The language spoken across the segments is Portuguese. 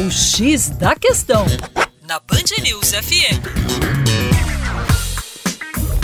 O X da Questão, na Band News FM.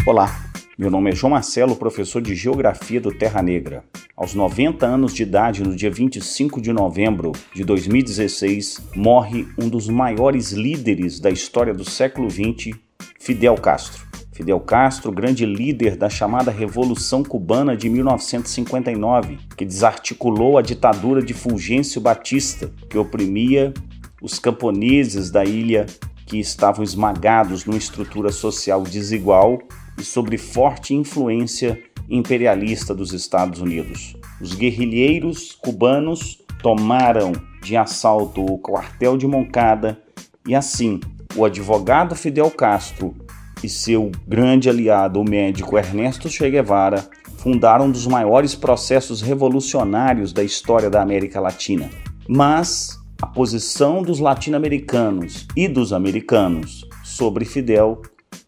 Olá, meu nome é João Marcelo, professor de Geografia do Terra Negra. Aos 90 anos de idade, no dia 25 de novembro de 2016, morre um dos maiores líderes da história do século XX, Fidel Castro. Fidel Castro, grande líder da chamada Revolução Cubana de 1959, que desarticulou a ditadura de Fulgêncio Batista, que oprimia os camponeses da ilha que estavam esmagados numa estrutura social desigual e sob forte influência imperialista dos Estados Unidos. Os guerrilheiros cubanos tomaram de assalto o quartel de Moncada e assim o advogado Fidel Castro e seu grande aliado, o médico Ernesto Che Guevara, fundaram um dos maiores processos revolucionários da história da América Latina. Mas a posição dos latino-americanos e dos americanos sobre Fidel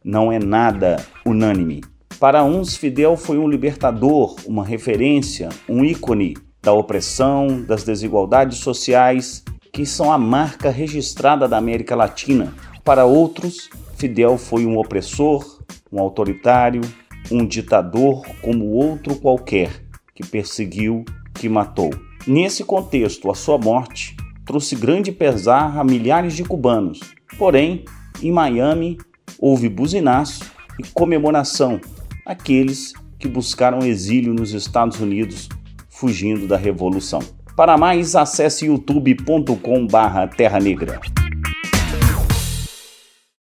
não é nada unânime. Para uns, Fidel foi um libertador, uma referência, um ícone da opressão, das desigualdades sociais, que são a marca registrada da América Latina. Para outros, Fidel foi um opressor, um autoritário, um ditador como outro qualquer, que perseguiu, que matou. Nesse contexto, a sua morte trouxe grande pesar a milhares de cubanos. Porém, em Miami, houve buzinaço e comemoração aqueles que buscaram exílio nos Estados Unidos fugindo da revolução. Para mais, acesse youtube.com/terra negra.